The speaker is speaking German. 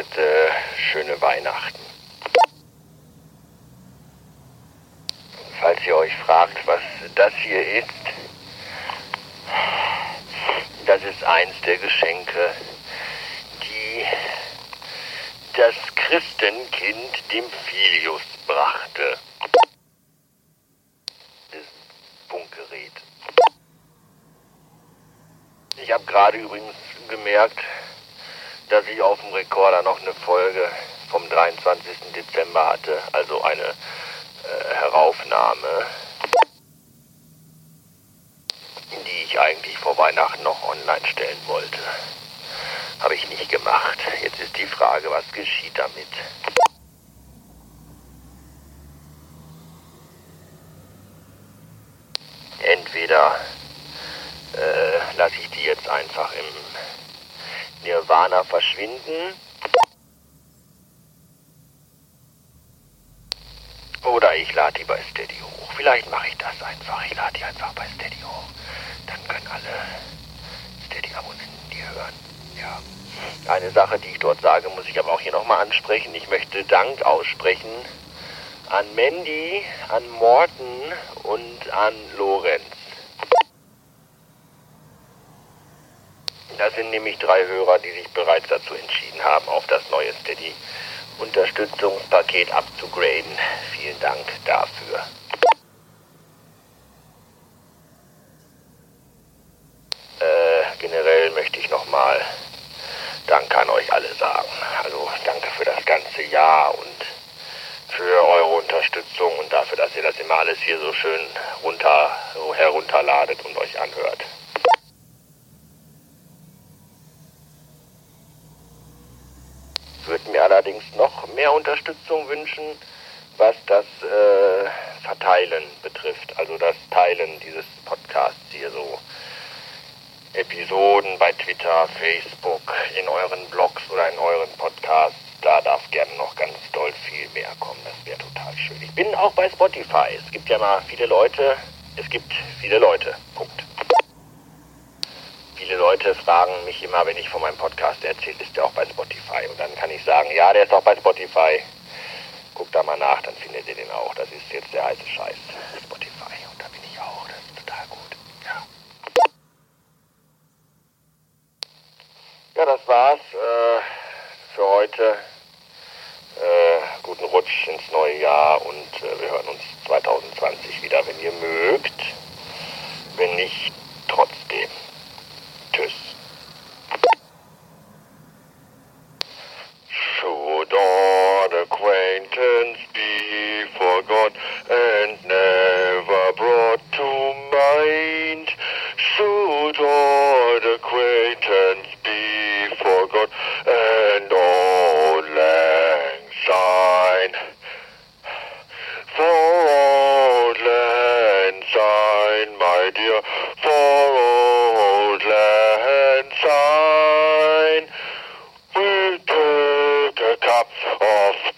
hattet äh, schöne Weihnachten. Falls ihr euch fragt, was das hier ist, das ist eins der Geschenke, die das Christenkind dem Filius brachte. Das Funkgerät. Ich habe gerade übrigens gemerkt, dass ich auf dem Rekorder noch eine Folge vom 23. Dezember hatte, also eine äh, Heraufnahme, die ich eigentlich vor Weihnachten noch online stellen wollte. Habe ich nicht gemacht. Jetzt ist die Frage, was geschieht damit? Entweder äh, lasse ich die jetzt einfach im Nirvana verschwinden. Oder ich lade die bei Steady hoch. Vielleicht mache ich das einfach. Ich lade die einfach bei Steady hoch. Dann können alle Steady-Abonnenten die hören. Ja. Eine Sache, die ich dort sage, muss ich aber auch hier nochmal ansprechen. Ich möchte Dank aussprechen an Mandy, an Morten und an Lorenz. Das sind nämlich drei Hörer, die sich bereits dazu entschieden haben, auf das neue Steady Unterstützungspaket abzugraden. Vielen Dank dafür. Äh, generell möchte ich nochmal Danke an euch alle sagen. Also danke für das ganze Jahr und für eure Unterstützung und dafür, dass ihr das immer alles hier so schön runter, herunterladet und euch anhört. Mir allerdings noch mehr Unterstützung wünschen, was das äh, Verteilen betrifft. Also das Teilen dieses Podcasts hier so. Episoden bei Twitter, Facebook, in euren Blogs oder in euren Podcasts. Da darf gerne noch ganz doll viel mehr kommen. Das wäre total schön. Ich bin auch bei Spotify. Es gibt ja mal viele Leute. Es gibt viele Leute. Punkt. Viele Leute fragen mich immer, wenn ich von meinem Podcast erzähle, ist der auch bei Spotify? Und dann kann ich sagen, ja, der ist auch bei Spotify. Guckt da mal nach, dann findet ihr den auch. Das ist jetzt der heiße Scheiß. Spotify. Und da bin ich auch. Das ist total gut. Ja. Ja, das war's äh, für heute. Äh, guten Rutsch ins neue Jahr und äh, wir hören uns 2020 wieder, wenn ihr mögt. Wenn nicht, sign, my dear, for old land sign. We'll take a cup of